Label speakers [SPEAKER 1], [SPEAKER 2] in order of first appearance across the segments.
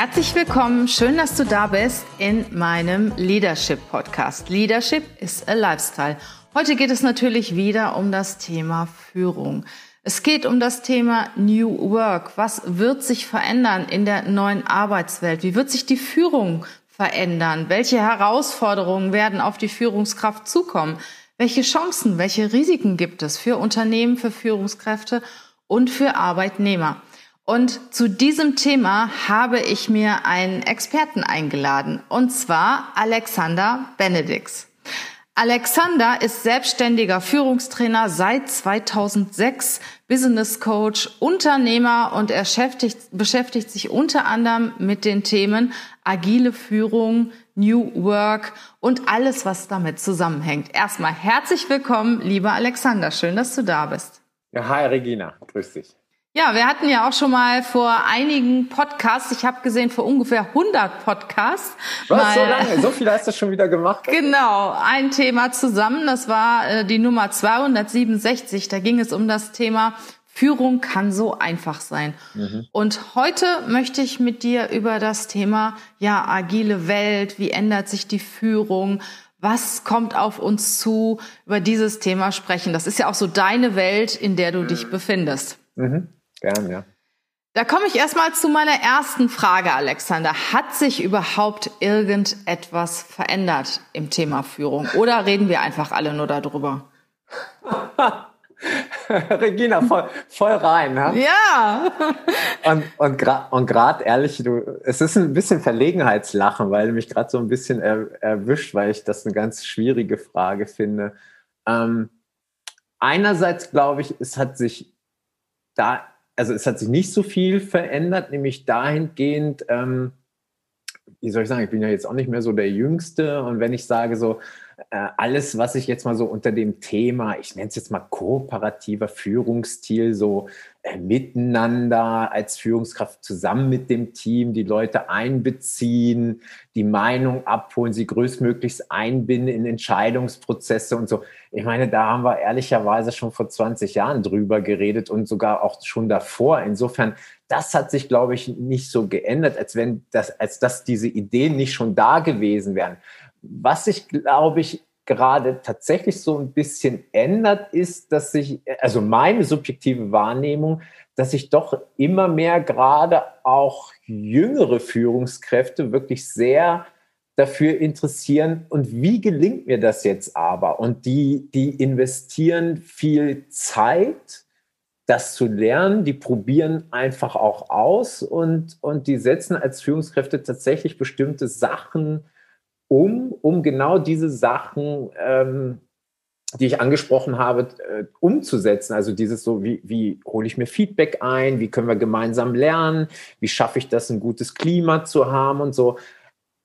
[SPEAKER 1] Herzlich willkommen, schön, dass du da bist in meinem Leadership Podcast. Leadership is a Lifestyle. Heute geht es natürlich wieder um das Thema Führung. Es geht um das Thema New Work. Was wird sich verändern in der neuen Arbeitswelt? Wie wird sich die Führung verändern? Welche Herausforderungen werden auf die Führungskraft zukommen? Welche Chancen, welche Risiken gibt es für Unternehmen, für Führungskräfte und für Arbeitnehmer? Und zu diesem Thema habe ich mir einen Experten eingeladen, und zwar Alexander Benedix. Alexander ist selbstständiger Führungstrainer seit 2006, Business Coach, Unternehmer und er beschäftigt, sich unter anderem mit den Themen agile Führung, New Work und alles, was damit zusammenhängt. Erstmal herzlich willkommen, lieber Alexander. Schön, dass du da bist.
[SPEAKER 2] Ja, hi Regina, grüß dich.
[SPEAKER 1] Ja, wir hatten ja auch schon mal vor einigen Podcasts, ich habe gesehen vor ungefähr 100 Podcasts.
[SPEAKER 2] Was, mal, so lange? So viel hast du schon wieder gemacht?
[SPEAKER 1] Genau, ein Thema zusammen, das war äh, die Nummer 267, da ging es um das Thema Führung kann so einfach sein. Mhm. Und heute möchte ich mit dir über das Thema, ja, agile Welt, wie ändert sich die Führung, was kommt auf uns zu, über dieses Thema sprechen. Das ist ja auch so deine Welt, in der du dich befindest.
[SPEAKER 2] Mhm. Gern, ja.
[SPEAKER 1] Da komme ich erstmal zu meiner ersten Frage, Alexander. Hat sich überhaupt irgendetwas verändert im Thema Führung? Oder reden wir einfach alle nur darüber?
[SPEAKER 2] Regina, voll, voll rein. Ne?
[SPEAKER 1] Ja.
[SPEAKER 2] und und gerade und grad ehrlich, du, es ist ein bisschen Verlegenheitslachen, weil du mich gerade so ein bisschen er, erwischt, weil ich das eine ganz schwierige Frage finde. Ähm, einerseits glaube ich, es hat sich da also es hat sich nicht so viel verändert, nämlich dahingehend, ähm, wie soll ich sagen, ich bin ja jetzt auch nicht mehr so der Jüngste. Und wenn ich sage so, alles, was ich jetzt mal so unter dem Thema, ich nenne es jetzt mal kooperativer Führungsstil, so äh, miteinander als Führungskraft zusammen mit dem Team, die Leute einbeziehen, die Meinung abholen, sie größtmöglichst einbinden in Entscheidungsprozesse und so. Ich meine, da haben wir ehrlicherweise schon vor 20 Jahren drüber geredet und sogar auch schon davor. Insofern, das hat sich, glaube ich, nicht so geändert, als wenn das, als dass diese Ideen nicht schon da gewesen wären. Was sich, glaube ich, gerade tatsächlich so ein bisschen ändert, ist, dass sich, also meine subjektive Wahrnehmung, dass sich doch immer mehr gerade auch jüngere Führungskräfte wirklich sehr dafür interessieren und wie gelingt mir das jetzt aber? Und die, die investieren viel Zeit, das zu lernen, die probieren einfach auch aus und, und die setzen als Führungskräfte tatsächlich bestimmte Sachen um, um genau diese Sachen, ähm, die ich angesprochen habe, äh, umzusetzen. Also dieses so, wie, wie hole ich mir Feedback ein, wie können wir gemeinsam lernen, wie schaffe ich das, ein gutes Klima zu haben und so.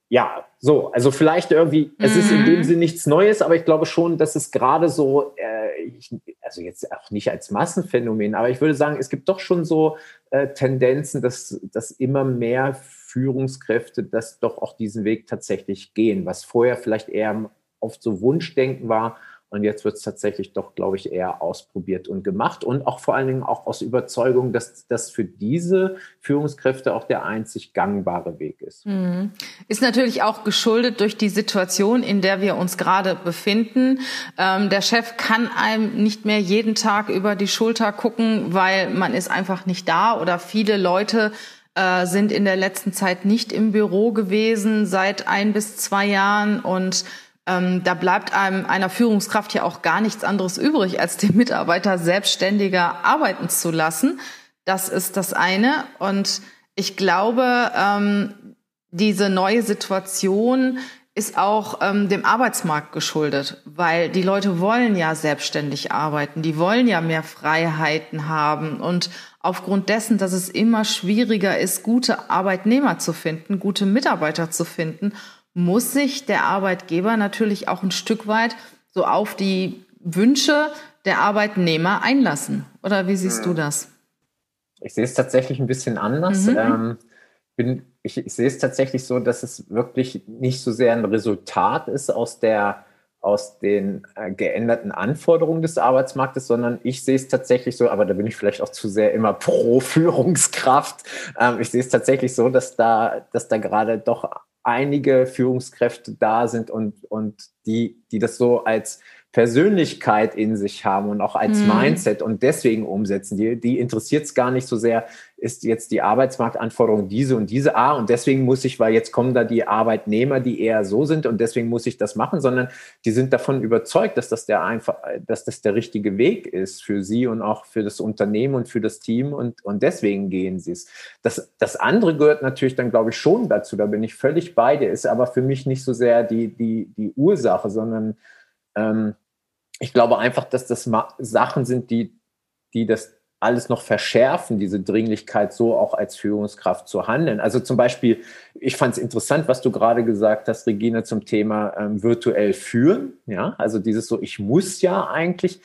[SPEAKER 2] Ja, so, also vielleicht irgendwie, mhm. es ist in dem mhm. Sinne nichts Neues, aber ich glaube schon, dass es gerade so, äh, ich, also jetzt auch nicht als Massenphänomen, aber ich würde sagen, es gibt doch schon so äh, Tendenzen, dass, dass immer mehr Führungskräfte das doch auch diesen Weg tatsächlich gehen, was vorher vielleicht eher oft so Wunschdenken war. Und jetzt wird es tatsächlich doch, glaube ich, eher ausprobiert und gemacht und auch vor allen Dingen auch aus Überzeugung, dass das für diese Führungskräfte auch der einzig gangbare Weg ist. Mhm.
[SPEAKER 1] Ist natürlich auch geschuldet durch die Situation, in der wir uns gerade befinden. Ähm, der Chef kann einem nicht mehr jeden Tag über die Schulter gucken, weil man ist einfach nicht da oder viele Leute äh, sind in der letzten Zeit nicht im Büro gewesen seit ein bis zwei Jahren und ähm, da bleibt einem einer Führungskraft ja auch gar nichts anderes übrig, als den Mitarbeiter selbstständiger arbeiten zu lassen. Das ist das eine. Und ich glaube, ähm, diese neue Situation ist auch ähm, dem Arbeitsmarkt geschuldet, weil die Leute wollen ja selbstständig arbeiten, die wollen ja mehr Freiheiten haben und aufgrund dessen, dass es immer schwieriger ist, gute Arbeitnehmer zu finden, gute Mitarbeiter zu finden, muss sich der Arbeitgeber natürlich auch ein Stück weit so auf die Wünsche der Arbeitnehmer einlassen. Oder wie siehst du hm. das?
[SPEAKER 2] Ich sehe es tatsächlich ein bisschen anders. Mhm. Ähm, bin, ich, ich, sehe es tatsächlich so, dass es wirklich nicht so sehr ein Resultat ist aus der aus den äh, geänderten Anforderungen des Arbeitsmarktes, sondern ich sehe es tatsächlich so, aber da bin ich vielleicht auch zu sehr immer pro Führungskraft. Ähm, ich sehe es tatsächlich so, dass da, dass da gerade doch einige Führungskräfte da sind und, und die, die das so als Persönlichkeit in sich haben und auch als mhm. Mindset und deswegen umsetzen. Die, die interessiert es gar nicht so sehr, ist jetzt die Arbeitsmarktanforderung diese und diese, ah, und deswegen muss ich, weil jetzt kommen da die Arbeitnehmer, die eher so sind und deswegen muss ich das machen, sondern die sind davon überzeugt, dass das der einfach, dass das der richtige Weg ist für sie und auch für das Unternehmen und für das Team und, und deswegen gehen sie es. Das, das andere gehört natürlich dann, glaube ich, schon dazu, da bin ich völlig bei dir, ist aber für mich nicht so sehr die, die, die Ursache, sondern ähm, ich glaube einfach, dass das Sachen sind, die, die das alles noch verschärfen, diese Dringlichkeit, so auch als Führungskraft zu handeln. Also zum Beispiel, ich fand es interessant, was du gerade gesagt hast, Regina, zum Thema ähm, virtuell führen. Ja, also dieses so, ich muss ja eigentlich.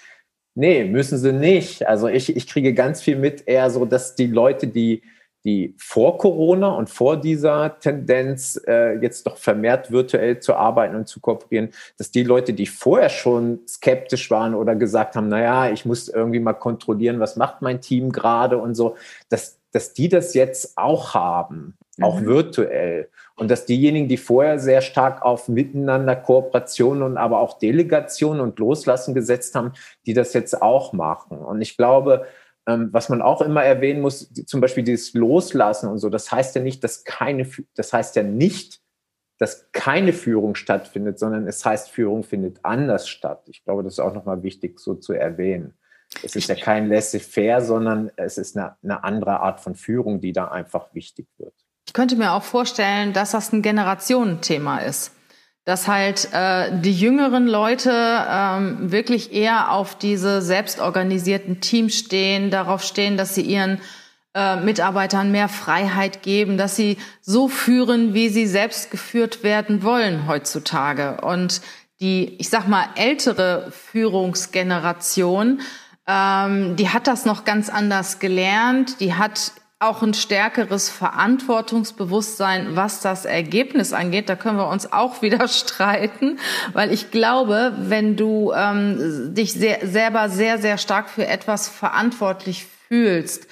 [SPEAKER 2] Nee, müssen sie nicht. Also ich, ich kriege ganz viel mit, eher so, dass die Leute, die die vor Corona und vor dieser Tendenz, äh, jetzt doch vermehrt virtuell zu arbeiten und zu kooperieren, dass die Leute, die vorher schon skeptisch waren oder gesagt haben, naja, ich muss irgendwie mal kontrollieren, was macht mein Team gerade und so, dass, dass die das jetzt auch haben, mhm. auch virtuell. Und dass diejenigen, die vorher sehr stark auf Miteinander, Kooperation und aber auch Delegation und Loslassen gesetzt haben, die das jetzt auch machen. Und ich glaube, was man auch immer erwähnen muss, zum Beispiel dieses Loslassen und so, das heißt ja nicht, dass keine, das heißt ja nicht, dass keine Führung stattfindet, sondern es heißt, Führung findet anders statt. Ich glaube, das ist auch nochmal wichtig so zu erwähnen. Es ist ja kein laissez-faire, sondern es ist eine, eine andere Art von Führung, die da einfach wichtig wird.
[SPEAKER 1] Ich könnte mir auch vorstellen, dass das ein Generationenthema ist dass halt äh, die jüngeren Leute ähm, wirklich eher auf diese selbstorganisierten Teams stehen, darauf stehen, dass sie ihren äh, Mitarbeitern mehr Freiheit geben, dass sie so führen, wie sie selbst geführt werden wollen heutzutage. Und die, ich sag mal, ältere Führungsgeneration, ähm, die hat das noch ganz anders gelernt. Die hat auch ein stärkeres Verantwortungsbewusstsein, was das Ergebnis angeht. Da können wir uns auch wieder streiten, weil ich glaube, wenn du ähm, dich sehr, selber sehr, sehr stark für etwas verantwortlich fühlst,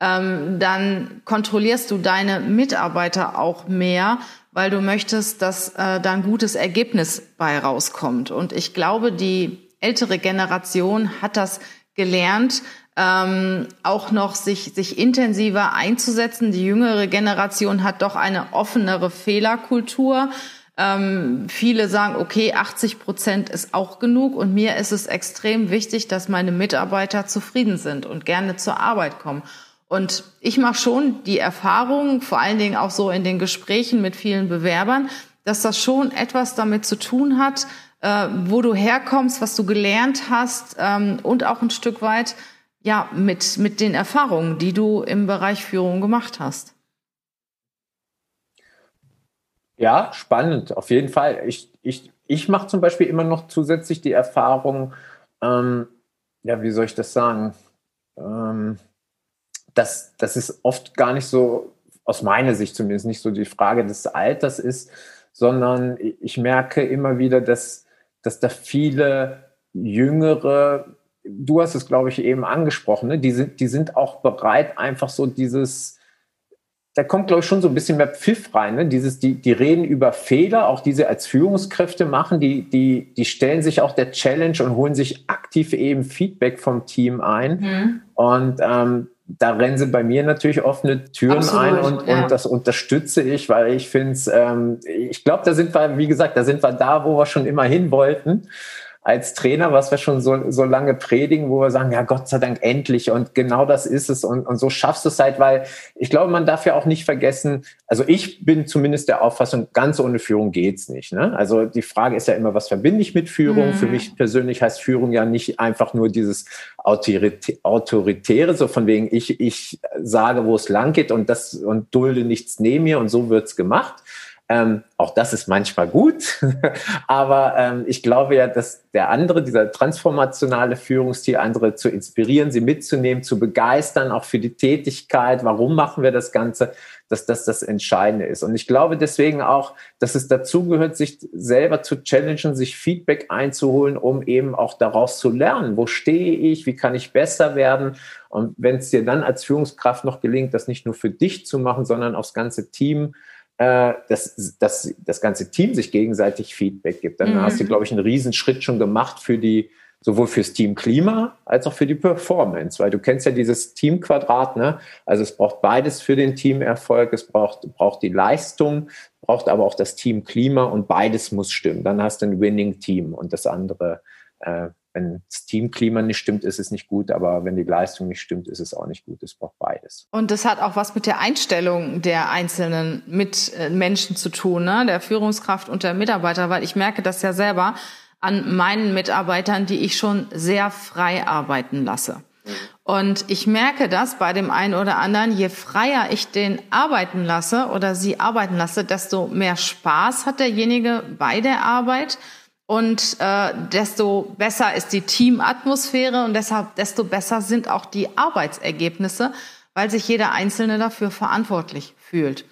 [SPEAKER 1] ähm, dann kontrollierst du deine Mitarbeiter auch mehr, weil du möchtest, dass äh, da ein gutes Ergebnis bei rauskommt. Und ich glaube, die ältere Generation hat das gelernt, ähm, auch noch sich, sich intensiver einzusetzen. Die jüngere Generation hat doch eine offenere Fehlerkultur. Ähm, viele sagen, okay, 80 Prozent ist auch genug und mir ist es extrem wichtig, dass meine Mitarbeiter zufrieden sind und gerne zur Arbeit kommen. Und ich mache schon die Erfahrung, vor allen Dingen auch so in den Gesprächen mit vielen Bewerbern, dass das schon etwas damit zu tun hat, äh, wo du herkommst, was du gelernt hast ähm, und auch ein Stück weit, ja, mit, mit den Erfahrungen, die du im Bereich Führung gemacht hast.
[SPEAKER 2] Ja, spannend, auf jeden Fall. Ich, ich, ich mache zum Beispiel immer noch zusätzlich die Erfahrung, ähm, ja, wie soll ich das sagen, ähm, dass, dass es oft gar nicht so, aus meiner Sicht zumindest, nicht so die Frage des Alters ist, sondern ich merke immer wieder, dass, dass da viele jüngere du hast es, glaube ich, eben angesprochen, ne? die, sind, die sind auch bereit, einfach so dieses, da kommt, glaube ich, schon so ein bisschen mehr Pfiff rein. Ne? Dieses, die, die reden über Fehler, auch diese als Führungskräfte machen, die, die, die stellen sich auch der Challenge und holen sich aktiv eben Feedback vom Team ein. Mhm. Und ähm, da rennen sie bei mir natürlich offene Türen Absolut, ein und, ja. und das unterstütze ich, weil ich finde es, ähm, ich glaube, da sind wir, wie gesagt, da sind wir da, wo wir schon immer hin wollten als Trainer, was wir schon so, so lange predigen, wo wir sagen, ja, Gott sei Dank endlich und genau das ist es und, und so schaffst du es halt, weil ich glaube, man darf ja auch nicht vergessen, also ich bin zumindest der Auffassung, ganz ohne Führung geht's nicht. Ne? Also die Frage ist ja immer, was verbinde ich mit Führung? Mhm. Für mich persönlich heißt Führung ja nicht einfach nur dieses Autoritäre, so von wegen, ich, ich sage, wo es lang geht und das und dulde nichts neben mir und so wird's gemacht Ähm, auch das ist manchmal gut, aber ähm, ich glaube ja, dass der andere, dieser transformationale Führungsstil, andere zu inspirieren, sie mitzunehmen, zu begeistern, auch für die Tätigkeit, warum machen wir das Ganze, dass das das Entscheidende ist. Und ich glaube deswegen auch, dass es dazugehört, sich selber zu challengen, sich Feedback einzuholen, um eben auch daraus zu lernen. Wo stehe ich? Wie kann ich besser werden? Und wenn es dir dann als Führungskraft noch gelingt, das nicht nur für dich zu machen, sondern aufs ganze Team, äh, dass, dass das ganze Team sich gegenseitig Feedback gibt, dann mhm. hast du, glaube ich, einen Riesenschritt schon gemacht für die, sowohl fürs Team Klima als auch für die Performance, weil du kennst ja dieses Teamquadrat, ne? Also es braucht beides für den Teamerfolg, es braucht, braucht die Leistung, braucht aber auch das Team Klima und beides muss stimmen. Dann hast du ein Winning Team und das andere äh, wenn das Teamklima nicht stimmt, ist es nicht gut, aber wenn die Leistung nicht stimmt, ist es auch nicht gut. Es braucht beides.
[SPEAKER 1] Und das hat auch was mit der Einstellung der einzelnen Mitmenschen zu tun, ne? der Führungskraft und der Mitarbeiter, weil ich merke das ja selber an meinen Mitarbeitern, die ich schon sehr frei arbeiten lasse. Und ich merke das bei dem einen oder anderen, je freier ich den arbeiten lasse oder sie arbeiten lasse, desto mehr Spaß hat derjenige bei der Arbeit und äh, desto besser ist die Teamatmosphäre und deshalb desto besser sind auch die Arbeitsergebnisse, weil sich jeder Einzelne dafür verantwortlich fühlt.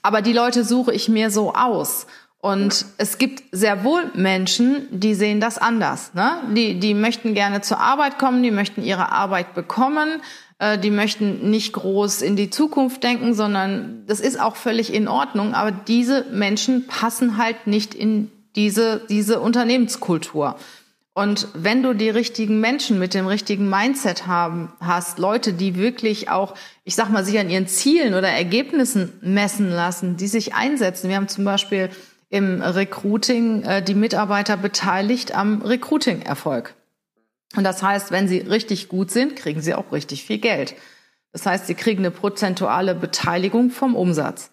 [SPEAKER 1] Aber die Leute suche ich mir so aus. Und es gibt sehr wohl Menschen, die sehen das anders. Ne? Die, die möchten gerne zur Arbeit kommen, die möchten ihre Arbeit bekommen, äh, die möchten nicht groß in die Zukunft denken, sondern das ist auch völlig in Ordnung. Aber diese Menschen passen halt nicht in diese, diese Unternehmenskultur. Und wenn du die richtigen Menschen mit dem richtigen Mindset haben, hast, Leute, die wirklich auch, ich sag mal, sich an ihren Zielen oder Ergebnissen messen lassen, die sich einsetzen. Wir haben zum Beispiel im Recruiting äh, die Mitarbeiter beteiligt am Recruiting-Erfolg. Und das heißt, wenn sie richtig gut sind, kriegen sie auch richtig viel Geld. Das heißt, sie kriegen eine prozentuale Beteiligung vom Umsatz.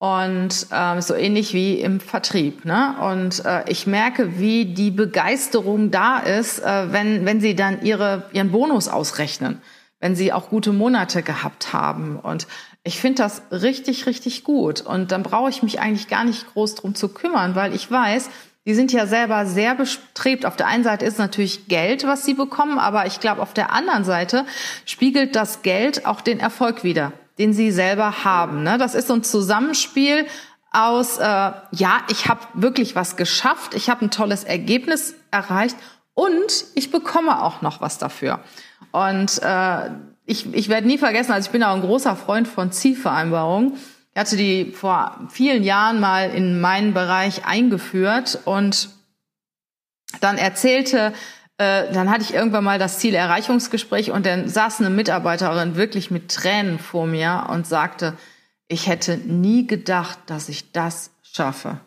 [SPEAKER 1] Und äh, so ähnlich wie im Vertrieb. Ne? Und äh, ich merke, wie die Begeisterung da ist, äh, wenn, wenn sie dann ihre, ihren Bonus ausrechnen, wenn sie auch gute Monate gehabt haben. Und ich finde das richtig, richtig gut. Und dann brauche ich mich eigentlich gar nicht groß drum zu kümmern, weil ich weiß, die sind ja selber sehr bestrebt. Auf der einen Seite ist natürlich Geld, was sie bekommen, aber ich glaube, auf der anderen Seite spiegelt das Geld auch den Erfolg wieder den sie selber haben. Ne? Das ist so ein Zusammenspiel aus, äh, ja, ich habe wirklich was geschafft, ich habe ein tolles Ergebnis erreicht und ich bekomme auch noch was dafür. Und äh, ich, ich werde nie vergessen, also ich bin auch ein großer Freund von Zielvereinbarungen. Ich hatte die vor vielen Jahren mal in meinen Bereich eingeführt und dann erzählte äh, dann hatte ich irgendwann mal das Zielerreichungsgespräch und dann saß eine Mitarbeiterin wirklich mit Tränen vor mir und sagte, ich hätte nie gedacht, dass ich das schaffe.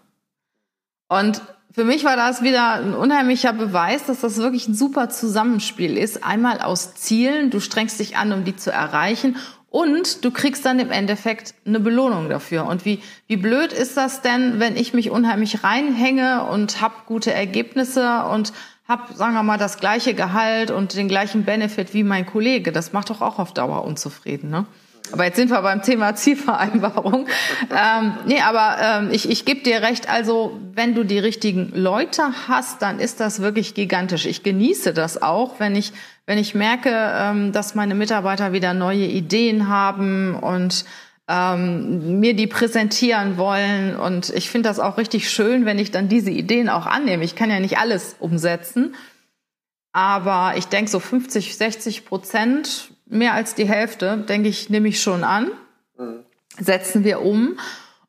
[SPEAKER 1] Und für mich war das wieder ein unheimlicher Beweis, dass das wirklich ein super Zusammenspiel ist. Einmal aus Zielen, du strengst dich an, um die zu erreichen und du kriegst dann im Endeffekt eine Belohnung dafür. Und wie, wie blöd ist das denn, wenn ich mich unheimlich reinhänge und hab gute Ergebnisse und habe, sagen wir mal, das gleiche Gehalt und den gleichen Benefit wie mein Kollege. Das macht doch auch auf Dauer unzufrieden, ne? Aber jetzt sind wir beim Thema Zielvereinbarung. ähm, nee, aber ähm, ich, ich gebe dir recht, also wenn du die richtigen Leute hast, dann ist das wirklich gigantisch. Ich genieße das auch, wenn ich, wenn ich merke, ähm, dass meine Mitarbeiter wieder neue Ideen haben und ähm, mir die präsentieren wollen. Und ich finde das auch richtig schön, wenn ich dann diese Ideen auch annehme. Ich kann ja nicht alles umsetzen, aber ich denke so 50, 60 Prozent, mehr als die Hälfte, denke ich, nehme ich schon an, mhm. setzen wir um.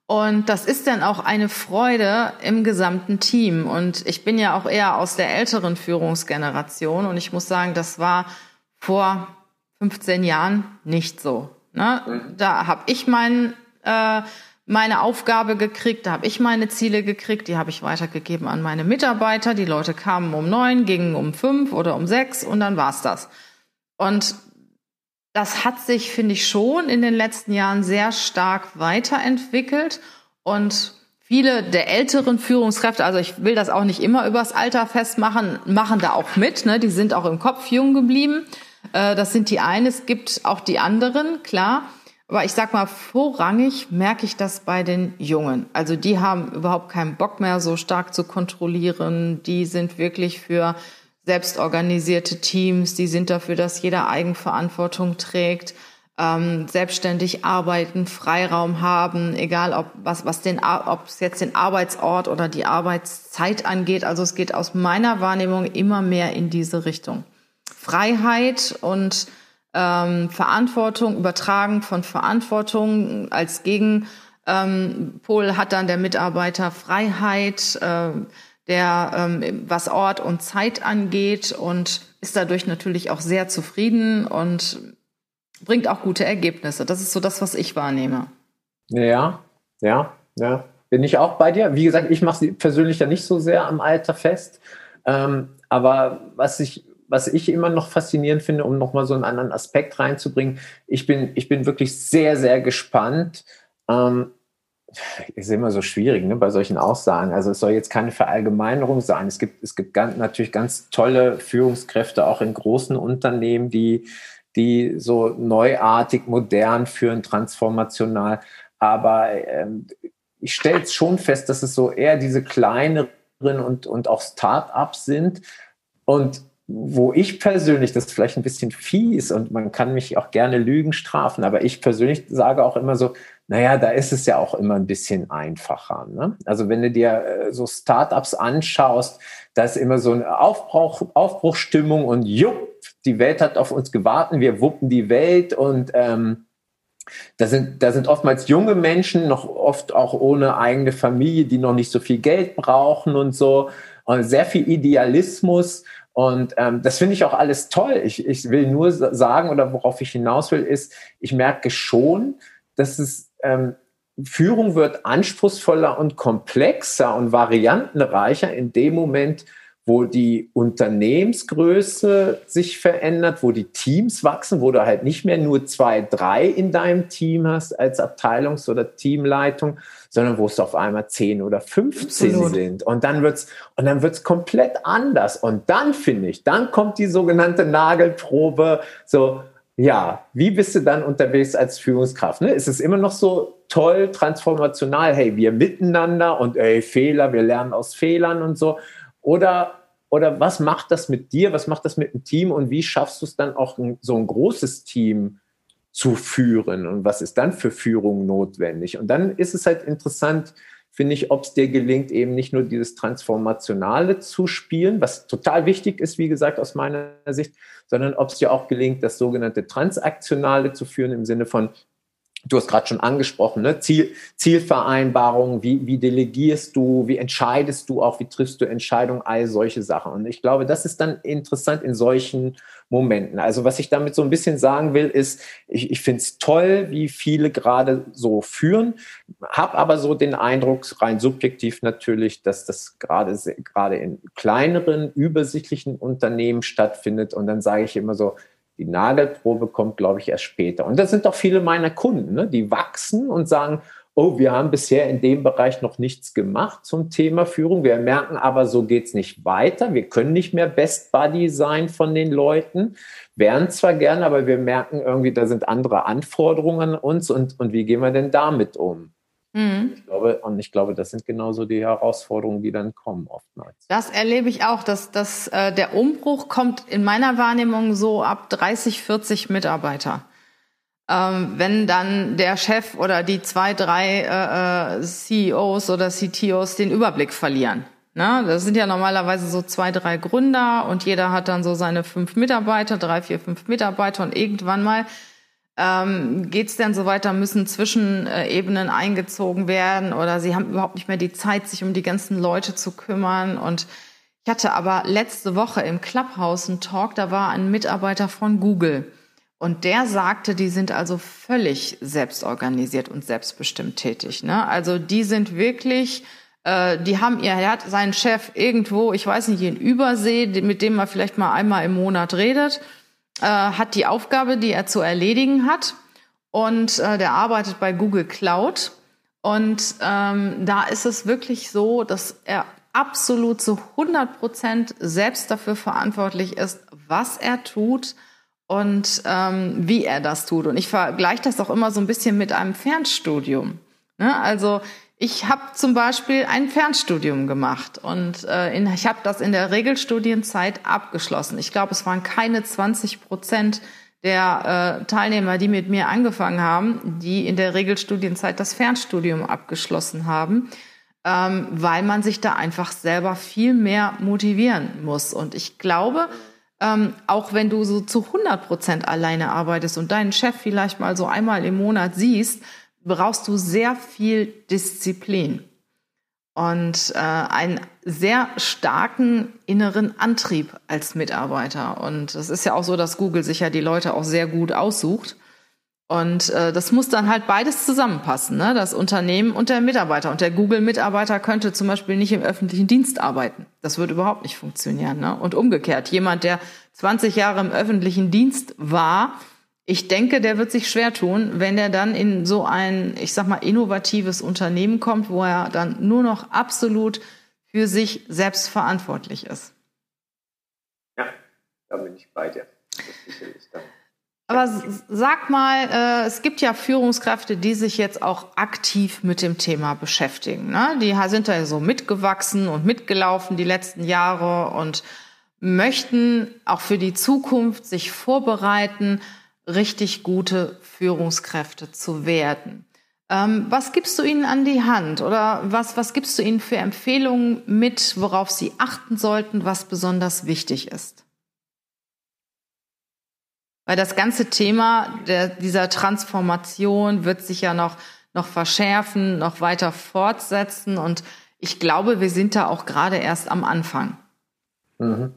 [SPEAKER 1] Und das ist dann auch eine Freude im gesamten Team. Und ich bin ja auch eher aus der älteren Führungsgeneration. Und ich muss sagen, das war vor 15 Jahren nicht so. Ne? Mhm. Da habe ich mein, äh, meine Aufgabe gekriegt, da habe ich meine Ziele gekriegt, die habe ich weitergegeben an meine Mitarbeiter. Die Leute kamen um neun, gingen um fünf oder um sechs und dann war's das. Und das hat sich, finde ich, schon in den letzten Jahren sehr stark weiterentwickelt und viele der älteren Führungskräfte, also ich will das auch nicht immer übers Alter festmachen, machen da auch mit. Ne? Die sind auch im Kopf jung geblieben. Äh, das sind die einen. Es gibt auch die anderen, klar. Aber ich sag mal, vorrangig merke ich das bei den Jungen. Also die haben überhaupt keinen Bock mehr, so stark zu kontrollieren. Die sind wirklich für selbstorganisierte Teams. Die sind dafür, dass jeder Eigenverantwortung trägt, ähm, selbstständig arbeiten, Freiraum haben, egal ob was was den ob es jetzt den Arbeitsort oder die Arbeitszeit angeht. Also es geht aus meiner Wahrnehmung immer mehr in diese Richtung. Freiheit und ähm, Verantwortung, Übertragen von Verantwortung als Gegenpol ähm, hat dann der Mitarbeiter Freiheit, äh, der ähm, was Ort und Zeit angeht und ist dadurch natürlich auch sehr zufrieden und bringt auch gute Ergebnisse. Das ist so das, was ich wahrnehme.
[SPEAKER 2] Ja, ja, ja. Bin ich auch bei dir. Wie gesagt, ich mache sie persönlich ja nicht so sehr am Alter fest. Ähm, aber was ich was ich immer noch faszinierend finde, um nochmal so einen anderen Aspekt reinzubringen, ich bin, ich bin wirklich sehr, sehr gespannt. Ähm, ist immer so schwierig ne, bei solchen Aussagen. Also es soll jetzt keine Verallgemeinerung sein. Es gibt, es gibt ganz, natürlich ganz tolle Führungskräfte auch in großen Unternehmen, die, die so neuartig, modern führen, transformational. Aber ähm, ich stelle es schon fest, dass es so eher diese kleineren und, und auch Start-ups sind. Und wo ich persönlich, das ist vielleicht ein bisschen fies und man kann mich auch gerne Lügen strafen, aber ich persönlich sage auch immer so, naja, da ist es ja auch immer ein bisschen einfacher. Ne? Also wenn du dir äh, so Startups anschaust, da ist immer so eine Aufbruch, Aufbruchstimmung und jupp, die Welt hat auf uns gewartet, wir wuppen die Welt und ähm, da sind, da sind oftmals junge Menschen, noch oft auch ohne eigene Familie, die noch nicht so viel Geld brauchen und so. Und sehr viel Idealismus. Und ähm, das finde ich auch alles toll. Ich, ich will nur sagen, oder worauf ich hinaus will, ist, ich merke schon, dass es ähm, Führung wird anspruchsvoller und komplexer und variantenreicher in dem Moment, wo die Unternehmensgröße sich verändert, wo die Teams wachsen, wo du halt nicht mehr nur zwei, drei in deinem Team hast als Abteilungs- oder Teamleitung, sondern wo es auf einmal zehn oder 15 Absolut. sind. Und dann wird's, und dann wird's komplett anders. Und dann finde ich, dann kommt die sogenannte Nagelprobe, so, ja, wie bist du dann unterwegs als Führungskraft? Ne? Ist es immer noch so toll, transformational, hey, wir miteinander und ey, Fehler, wir lernen aus Fehlern und so. Oder, oder was macht das mit dir? Was macht das mit dem Team? Und wie schaffst du es dann auch, so ein großes Team zu führen? Und was ist dann für Führung notwendig? Und dann ist es halt interessant, finde ich, ob es dir gelingt, eben nicht nur dieses Transformationale zu spielen, was total wichtig ist, wie gesagt, aus meiner Sicht, sondern ob es dir auch gelingt, das sogenannte Transaktionale zu führen im Sinne von, du hast gerade schon angesprochen, ne? Ziel, Zielvereinbarungen, wie, wie delegierst du, wie entscheidest du auch, wie triffst du Entscheidungen, all solche Sachen. Und ich glaube, das ist dann interessant in solchen Momenten. Also was ich damit so ein bisschen sagen will, ist, ich, ich finde es toll, wie viele gerade so führen, habe aber so den Eindruck, rein subjektiv natürlich, dass das gerade gerade in kleineren, übersichtlichen Unternehmen stattfindet. Und dann sage ich immer so, die Nagelprobe kommt, glaube ich, erst später. Und das sind auch viele meiner Kunden, ne? die wachsen und sagen, oh, wir haben bisher in dem Bereich noch nichts gemacht zum Thema Führung. Wir merken aber, so geht's nicht weiter. Wir können nicht mehr Best Buddy sein von den Leuten. Wären zwar gerne, aber wir merken irgendwie, da sind andere Anforderungen an uns und, und wie gehen wir denn damit um? Mhm. Ich glaube, und ich glaube, das sind genauso die Herausforderungen, die dann kommen oftmals.
[SPEAKER 1] Das erlebe ich auch, dass, dass äh, der Umbruch kommt in meiner Wahrnehmung so ab 30, 40 Mitarbeiter. Ähm, wenn dann der Chef oder die zwei, drei äh, äh CEOs oder CTOs den Überblick verlieren. Ne? Das sind ja normalerweise so zwei, drei Gründer und jeder hat dann so seine fünf Mitarbeiter, drei, vier, fünf Mitarbeiter und irgendwann mal ähm, Geht es denn so weiter? Müssen Zwischenebenen eingezogen werden oder sie haben überhaupt nicht mehr die Zeit, sich um die ganzen Leute zu kümmern? Und ich hatte aber letzte Woche im Clubhouse einen Talk, da war ein Mitarbeiter von Google. Und der sagte, die sind also völlig selbstorganisiert und selbstbestimmt tätig. Ne? Also die sind wirklich, äh, die haben ihr, er hat seinen Chef irgendwo, ich weiß nicht, in Übersee, mit dem er vielleicht mal einmal im Monat redet äh, hat die Aufgabe, die er zu erledigen hat. Und äh, der arbeitet bei Google Cloud. Und ähm, da ist es wirklich so, dass er absolut zu 100 Prozent selbst dafür verantwortlich ist, was er tut und ähm, wie er das tut. Und ich vergleiche das auch immer so ein bisschen mit einem Fernstudium. Ne? Also ich habe zum Beispiel ein Fernstudium gemacht und äh, in, ich habe das in der Regelstudienzeit abgeschlossen. Ich glaube, es waren keine 20 Prozent der äh, Teilnehmer, die mit mir angefangen haben, die in der Regelstudienzeit das Fernstudium abgeschlossen haben, ähm, weil man sich da einfach selber viel mehr motivieren muss. Und ich glaube, ähm, auch wenn du so zu 100 Prozent alleine arbeitest und deinen Chef vielleicht mal so einmal im Monat siehst, brauchst du sehr viel Disziplin und äh, einen sehr starken inneren Antrieb als Mitarbeiter. Und es ist ja auch so, dass Google sich ja die Leute auch sehr gut aussucht. Und äh, das muss dann halt beides zusammenpassen, ne? das Unternehmen und der Mitarbeiter. Und der Google-Mitarbeiter könnte zum Beispiel nicht im öffentlichen Dienst arbeiten. Das würde überhaupt nicht funktionieren. Ne? Und umgekehrt, jemand, der 20 Jahre im öffentlichen Dienst war, ich denke, der wird sich schwer tun, wenn er dann in so ein, ich sag mal, innovatives Unternehmen kommt, wo er dann nur noch absolut für sich selbst verantwortlich ist.
[SPEAKER 2] Ja, da bin ich bei dir.
[SPEAKER 1] Aber sag mal, äh, es gibt ja Führungskräfte, die sich jetzt auch aktiv mit dem Thema beschäftigen. Ne? Die sind da so mitgewachsen und mitgelaufen die letzten Jahre und möchten auch für die Zukunft sich vorbereiten richtig gute Führungskräfte zu werden. Ähm, was gibst du ihnen an die Hand oder was, was gibst du ihnen für Empfehlungen mit, worauf sie achten sollten, was besonders wichtig ist? Weil das ganze Thema der, dieser Transformation wird sich ja noch, noch verschärfen, noch weiter fortsetzen und ich glaube, wir sind da auch gerade erst am Anfang. Mhm.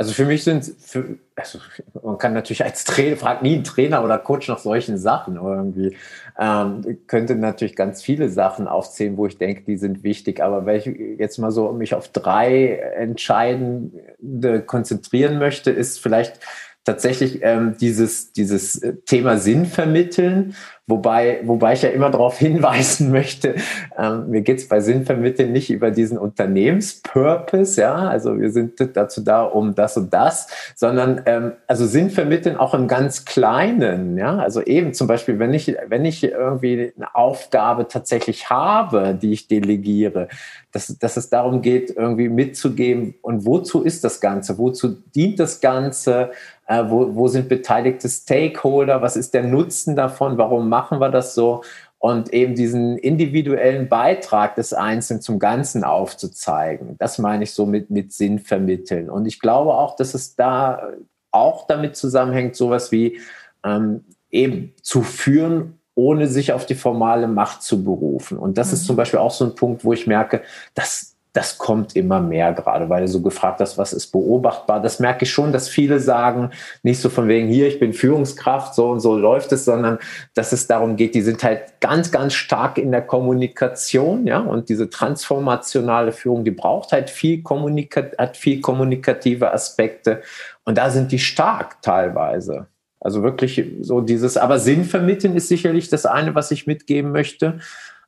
[SPEAKER 2] Also für mich sind, für, also man kann natürlich als Trainer, fragt nie ein Trainer oder Coach nach solchen Sachen irgendwie. Ähm, könnte natürlich ganz viele Sachen aufzählen, wo ich denke, die sind wichtig. Aber wenn ich jetzt mal so mich auf drei entscheidende konzentrieren möchte, ist vielleicht tatsächlich ähm, dieses, dieses äh, Thema Sinn vermitteln, wobei, wobei ich ja immer darauf hinweisen möchte, ähm, mir es bei Sinn vermitteln nicht über diesen Unternehmenspurpose, ja, also wir sind dazu da, um das und das, sondern ähm, also Sinn vermitteln auch im ganz Kleinen, ja, also eben zum Beispiel, wenn ich, wenn ich irgendwie eine Aufgabe tatsächlich habe, die ich delegiere, dass, dass es darum geht, irgendwie mitzugeben und wozu ist das Ganze, wozu dient das Ganze, äh, wo, wo sind beteiligte Stakeholder, was ist der Nutzen davon, warum machen wir das so und eben diesen individuellen Beitrag des Einzelnen zum Ganzen aufzuzeigen. Das meine ich so mit, mit Sinn vermitteln. Und ich glaube auch, dass es da auch damit zusammenhängt, sowas wie ähm, eben zu führen, ohne sich auf die formale Macht zu berufen. Und das mhm. ist zum Beispiel auch so ein Punkt, wo ich merke, dass das kommt immer mehr gerade, weil du so gefragt hast, was ist beobachtbar. Das merke ich schon, dass viele sagen, nicht so von wegen hier, ich bin Führungskraft, so und so läuft es, sondern dass es darum geht, die sind halt ganz, ganz stark in der Kommunikation, ja, und diese transformationale Führung, die braucht halt viel Kommunika hat viel kommunikative Aspekte und da sind die stark teilweise. Also wirklich so dieses, aber Sinn vermitteln ist sicherlich das eine, was ich mitgeben möchte.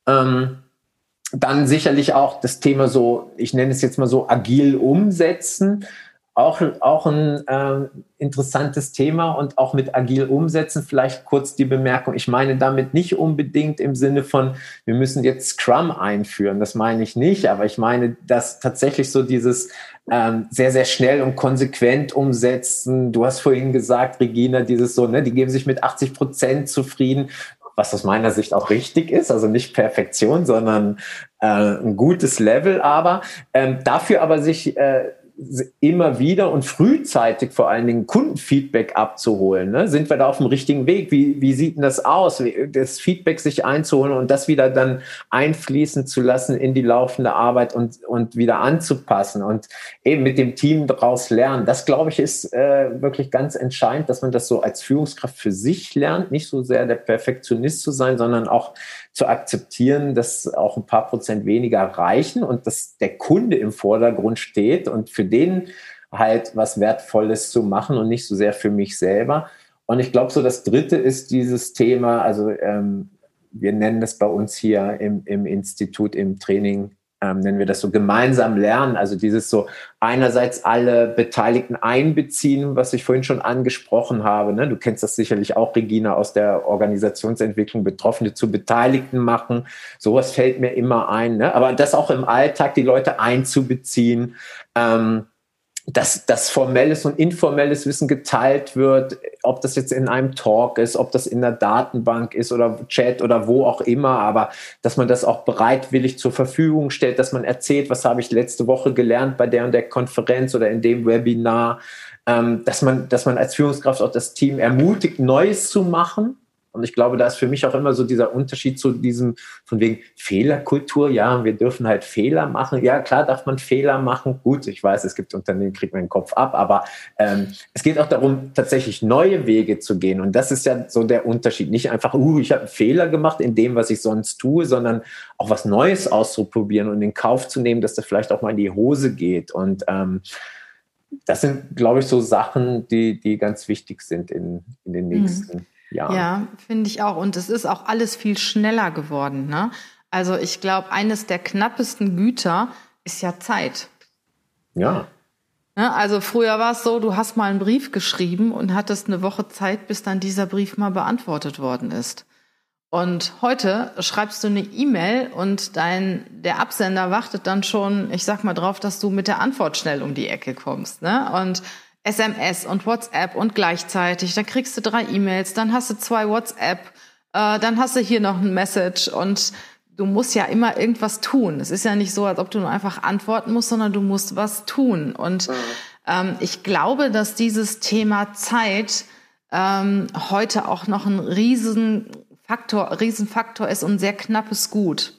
[SPEAKER 2] Ähm, dann sicherlich auch das Thema so, ich nenne es jetzt mal so agil umsetzen. Auch, auch ein äh, interessantes Thema und auch mit agil umsetzen. Vielleicht kurz die Bemerkung. Ich meine damit nicht unbedingt im Sinne von, wir müssen jetzt Scrum einführen. Das meine ich nicht. Aber ich meine, dass tatsächlich so dieses ähm, sehr, sehr schnell und konsequent umsetzen. Du hast vorhin gesagt, Regina, dieses so, ne, die geben sich mit 80 Prozent zufrieden was aus meiner Sicht auch richtig ist, also nicht Perfektion, sondern äh, ein gutes Level, aber ähm, dafür aber sich äh, immer wieder und frühzeitig vor allen Dingen Kundenfeedback abzuholen. Ne? Sind wir da auf dem richtigen Weg? Wie, wie sieht denn das aus? Das Feedback sich einzuholen und das wieder dann einfließen zu lassen in die laufende Arbeit und, und wieder anzupassen und eben mit dem Team daraus lernen. Das, glaube ich, ist äh, wirklich ganz entscheidend, dass man das so als Führungskraft für sich lernt, nicht so sehr der Perfektionist zu sein, sondern auch zu akzeptieren, dass auch ein paar Prozent weniger reichen und dass der Kunde im Vordergrund steht und für den halt was Wertvolles zu machen und nicht so sehr für mich selber. Und ich glaube, so das Dritte ist dieses Thema, also ähm, wir nennen das bei uns hier im, im Institut, im Training ähm, nennen wir das so, gemeinsam lernen. Also dieses so einerseits alle Beteiligten einbeziehen, was ich vorhin schon angesprochen habe. Ne? Du kennst das sicherlich auch, Regina, aus der Organisationsentwicklung, Betroffene zu Beteiligten machen. Sowas fällt mir immer ein. Ne? Aber das auch im Alltag, die Leute einzubeziehen. Ähm, dass, dass formelles und informelles Wissen geteilt wird, ob das jetzt in einem Talk ist, ob das in der Datenbank ist oder Chat oder wo auch immer, aber dass man das auch bereitwillig zur Verfügung stellt, dass man erzählt, was habe ich letzte Woche gelernt bei der und der Konferenz oder in dem Webinar, ähm, dass man, dass man als Führungskraft auch das Team ermutigt, Neues zu machen und ich glaube, da ist für mich auch immer so dieser Unterschied zu diesem, von wegen Fehlerkultur. Ja, wir dürfen halt Fehler machen. Ja, klar darf man Fehler machen. Gut, ich weiß, es gibt Unternehmen, kriegt man den Kopf ab. Aber ähm, es geht auch darum, tatsächlich neue Wege zu gehen. Und das ist ja so der Unterschied. Nicht einfach, uh, ich habe einen Fehler gemacht in dem, was ich sonst tue, sondern auch was Neues auszuprobieren und in Kauf zu nehmen, dass das vielleicht auch mal in die Hose geht. Und ähm, das sind, glaube ich, so Sachen, die, die ganz wichtig sind in, in den mhm. nächsten mhm. Jahren.
[SPEAKER 1] Ja, finde ich auch. Und es ist auch alles viel schneller geworden. Ne? Also ich glaube, eines der knappesten Güter ist ja Zeit.
[SPEAKER 2] Ja.
[SPEAKER 1] Ne? Also früher war es so, du hast mal einen Brief geschrieben und hattest eine Woche Zeit, bis dann dieser Brief mal beantwortet worden ist. Und heute schreibst du eine E-Mail und dein, der Absender wartet dann schon, ich sag mal drauf, dass du mit der Antwort schnell um die Ecke kommst. Ne? Und SMS und WhatsApp und gleichzeitig. Dann kriegst du drei E-Mails, dann hast du zwei WhatsApp, äh, dann hast du hier noch ein Message und du musst ja immer irgendwas tun. Es ist ja nicht so, als ob du nur einfach antworten musst, sondern du musst was tun. Und mhm. ähm, ich glaube, dass dieses Thema Zeit ähm, heute auch noch ein Riesenfaktor, Riesenfaktor ist und sehr knappes Gut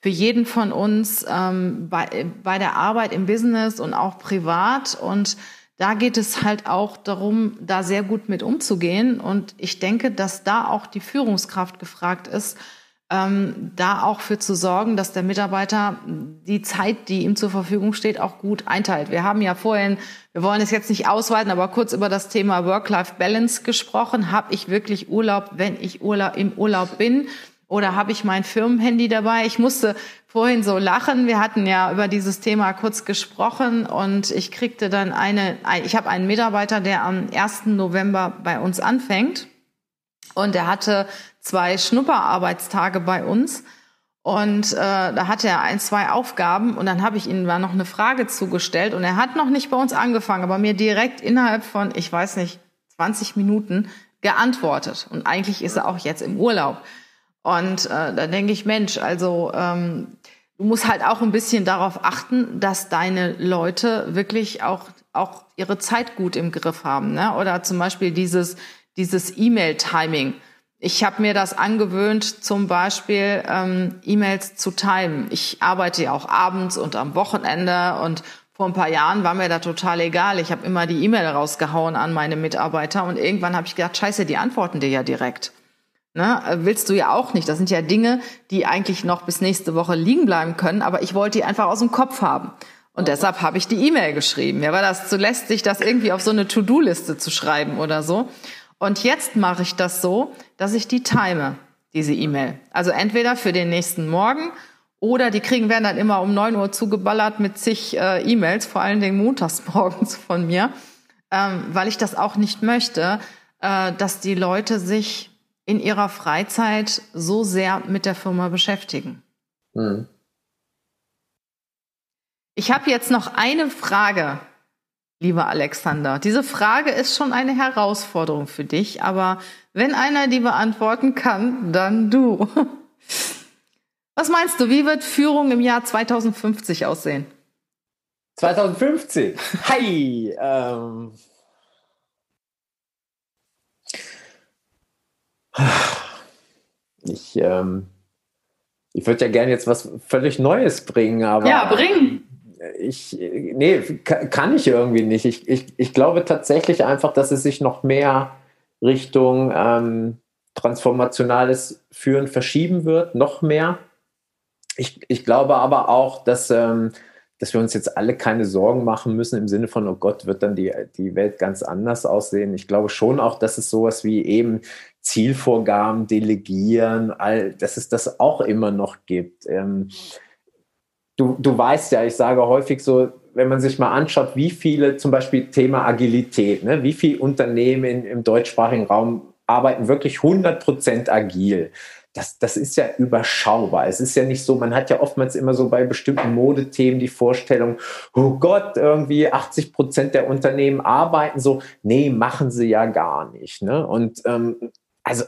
[SPEAKER 1] für jeden von uns ähm, bei, bei der Arbeit im Business und auch privat und da geht es halt auch darum, da sehr gut mit umzugehen. Und ich denke, dass da auch die Führungskraft gefragt ist, ähm, da auch für zu sorgen, dass der Mitarbeiter die Zeit, die ihm zur Verfügung steht, auch gut einteilt. Wir haben ja vorhin, wir wollen es jetzt nicht ausweiten, aber kurz über das Thema Work-Life-Balance gesprochen. Habe ich wirklich Urlaub, wenn ich Urlaub, im Urlaub bin? Oder habe ich mein Firmenhandy dabei? Ich musste vorhin so lachen. Wir hatten ja über dieses Thema kurz gesprochen und ich kriegte dann eine, ich habe einen Mitarbeiter, der am 1. November bei uns anfängt und der hatte zwei Schnupperarbeitstage bei uns. Und äh, da hatte er ein, zwei Aufgaben und dann habe ich ihm mal noch eine Frage zugestellt und er hat noch nicht bei uns angefangen, aber mir direkt innerhalb von, ich weiß nicht, 20 Minuten geantwortet. Und eigentlich ist er auch jetzt im Urlaub. Und äh, da denke ich, Mensch, also ähm, du musst halt auch ein bisschen darauf achten, dass deine Leute wirklich auch, auch ihre Zeit gut im Griff haben. Ne? Oder zum Beispiel dieses, dieses E-Mail-Timing. Ich habe mir das angewöhnt, zum Beispiel ähm, E-Mails zu timen. Ich arbeite ja auch abends und am Wochenende und vor ein paar Jahren war mir da total egal. Ich habe immer die E-Mail rausgehauen an meine Mitarbeiter und irgendwann habe ich gedacht, scheiße, die antworten dir ja direkt. Ne, willst du ja auch nicht. Das sind ja Dinge, die eigentlich noch bis nächste Woche liegen bleiben können, aber ich wollte die einfach aus dem Kopf haben. Und deshalb habe ich die E-Mail geschrieben. Ja, weil das zu lästig, das irgendwie auf so eine To-Do-Liste zu schreiben oder so. Und jetzt mache ich das so, dass ich die time, diese E-Mail. Also entweder für den nächsten Morgen oder die kriegen werden dann immer um neun Uhr zugeballert mit zig äh, E-Mails, vor allen Dingen montags morgens von mir, ähm, weil ich das auch nicht möchte, äh, dass die Leute sich in ihrer Freizeit so sehr mit der Firma beschäftigen. Mhm. Ich habe jetzt noch eine Frage, lieber Alexander. Diese Frage ist schon eine Herausforderung für dich, aber wenn einer die beantworten kann, dann du. Was meinst du, wie wird Führung im Jahr 2050 aussehen?
[SPEAKER 2] 2050? Hi! Ähm, Ich, ähm, ich würde ja gerne jetzt was völlig Neues bringen, aber.
[SPEAKER 1] Ja, bringen!
[SPEAKER 2] Ich, nee, kann ich irgendwie nicht. Ich, ich, ich glaube tatsächlich einfach, dass es sich noch mehr Richtung ähm, transformationales Führen verschieben wird, noch mehr. Ich, ich glaube aber auch, dass ähm, dass wir uns jetzt alle keine Sorgen machen müssen im Sinne von, oh Gott, wird dann die, die Welt ganz anders aussehen. Ich glaube schon auch, dass es sowas wie eben Zielvorgaben, Delegieren, all, dass es das auch immer noch gibt. Ähm, du, du weißt ja, ich sage häufig so, wenn man sich mal anschaut, wie viele, zum Beispiel Thema Agilität, ne, wie viele Unternehmen in, im deutschsprachigen Raum arbeiten wirklich 100% agil. Das, das ist ja überschaubar. Es ist ja nicht so, man hat ja oftmals immer so bei bestimmten Modethemen die Vorstellung, oh Gott, irgendwie 80 Prozent der Unternehmen arbeiten so. Nee, machen sie ja gar nicht. Ne? Und ähm, also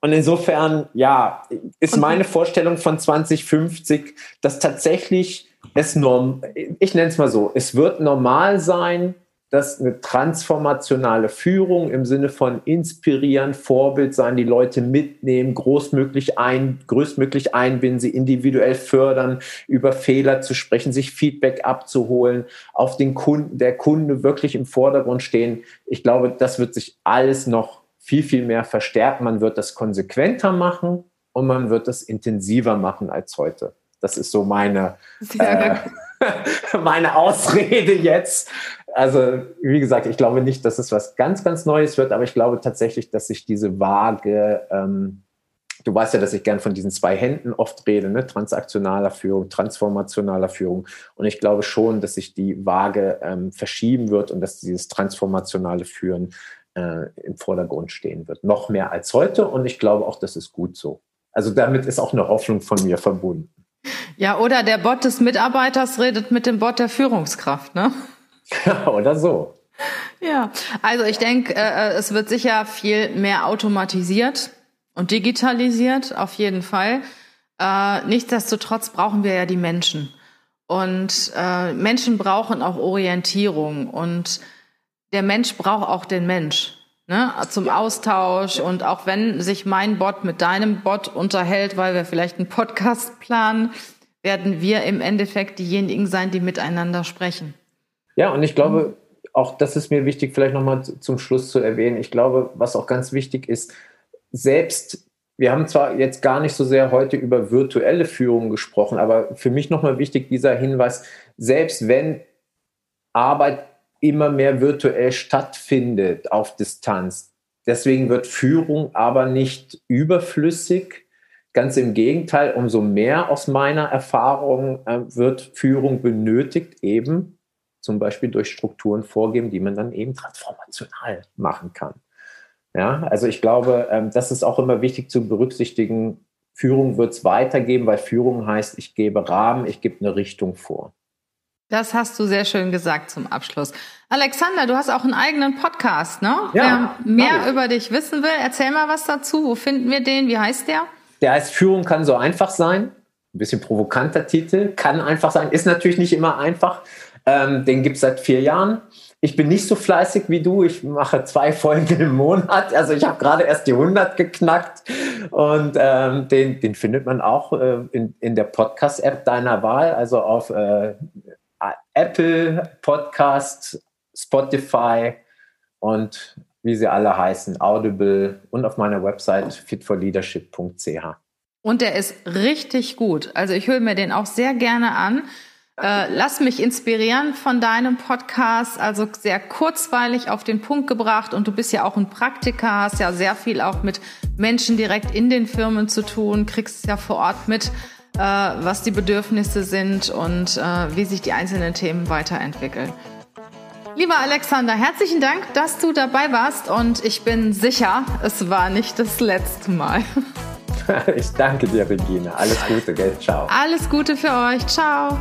[SPEAKER 2] und insofern, ja, ist meine Vorstellung von 2050, dass tatsächlich es norm, ich nenne es mal so, es wird normal sein, dass eine transformationale Führung im Sinne von inspirieren, Vorbild sein, die Leute mitnehmen, großmöglich ein, größtmöglich einbinden, sie individuell fördern, über Fehler zu sprechen, sich Feedback abzuholen, auf den Kunden, der Kunde wirklich im Vordergrund stehen. Ich glaube, das wird sich alles noch viel, viel mehr verstärken. Man wird das konsequenter machen und man wird das intensiver machen als heute. Das ist so meine, äh, meine Ausrede jetzt. Also, wie gesagt, ich glaube nicht, dass es was ganz, ganz Neues wird, aber ich glaube tatsächlich, dass sich diese Waage, ähm, du weißt ja, dass ich gern von diesen zwei Händen oft rede, ne? transaktionaler Führung, transformationaler Führung. Und ich glaube schon, dass sich die Waage ähm, verschieben wird und dass dieses transformationale Führen äh, im Vordergrund stehen wird. Noch mehr als heute. Und ich glaube auch, das ist gut so. Also damit ist auch eine Hoffnung von mir verbunden.
[SPEAKER 1] Ja, oder der Bot des Mitarbeiters redet mit dem Bot der Führungskraft, ne?
[SPEAKER 2] oder so.
[SPEAKER 1] Ja, also ich denke, äh, es wird sicher viel mehr automatisiert und digitalisiert, auf jeden Fall. Äh, nichtsdestotrotz brauchen wir ja die Menschen. Und äh, Menschen brauchen auch Orientierung und der Mensch braucht auch den Mensch ne, zum Austausch. Und auch wenn sich mein Bot mit deinem Bot unterhält, weil wir vielleicht einen Podcast planen, werden wir im Endeffekt diejenigen sein, die miteinander sprechen.
[SPEAKER 2] Ja, und ich glaube, auch das ist mir wichtig, vielleicht nochmal zum Schluss zu erwähnen. Ich glaube, was auch ganz wichtig ist, selbst wir haben zwar jetzt gar nicht so sehr heute über virtuelle Führung gesprochen, aber für mich nochmal wichtig dieser Hinweis, selbst wenn Arbeit immer mehr virtuell stattfindet auf Distanz. Deswegen wird Führung aber nicht überflüssig. Ganz im Gegenteil, umso mehr aus meiner Erfahrung äh, wird Führung benötigt, eben zum Beispiel durch Strukturen vorgeben, die man dann eben transformational machen kann. Ja, also ich glaube, ähm, das ist auch immer wichtig zu berücksichtigen. Führung wird es weitergeben, weil Führung heißt, ich gebe Rahmen, ich gebe eine Richtung vor.
[SPEAKER 1] Das hast du sehr schön gesagt zum Abschluss. Alexander, du hast auch einen eigenen Podcast, ne?
[SPEAKER 2] Ja,
[SPEAKER 1] Wer mehr über dich wissen will, erzähl mal was dazu. Wo finden wir den? Wie heißt der?
[SPEAKER 2] Der heißt Führung kann so einfach sein. Ein bisschen provokanter Titel. Kann einfach sein. Ist natürlich nicht immer einfach. Ähm, den gibt's seit vier Jahren. Ich bin nicht so fleißig wie du. Ich mache zwei Folgen im Monat. Also ich habe gerade erst die 100 geknackt. Und ähm, den, den findet man auch äh, in, in der Podcast-App deiner Wahl, also auf äh, Apple Podcast, Spotify und wie sie alle heißen, Audible und auf meiner Website fitforleadership.ch.
[SPEAKER 1] Und der ist richtig gut. Also ich höre mir den auch sehr gerne an. Äh, lass mich inspirieren von deinem Podcast. Also sehr kurzweilig auf den Punkt gebracht. Und du bist ja auch ein Praktiker, hast ja sehr viel auch mit Menschen direkt in den Firmen zu tun, kriegst es ja vor Ort mit, was die Bedürfnisse sind und äh, wie sich die einzelnen Themen weiterentwickeln. Lieber Alexander, herzlichen Dank, dass du dabei warst und ich bin sicher, es war nicht das letzte Mal.
[SPEAKER 2] Ich danke dir, Regina. Alles Gute, gell? Ciao.
[SPEAKER 1] Alles Gute für euch. Ciao.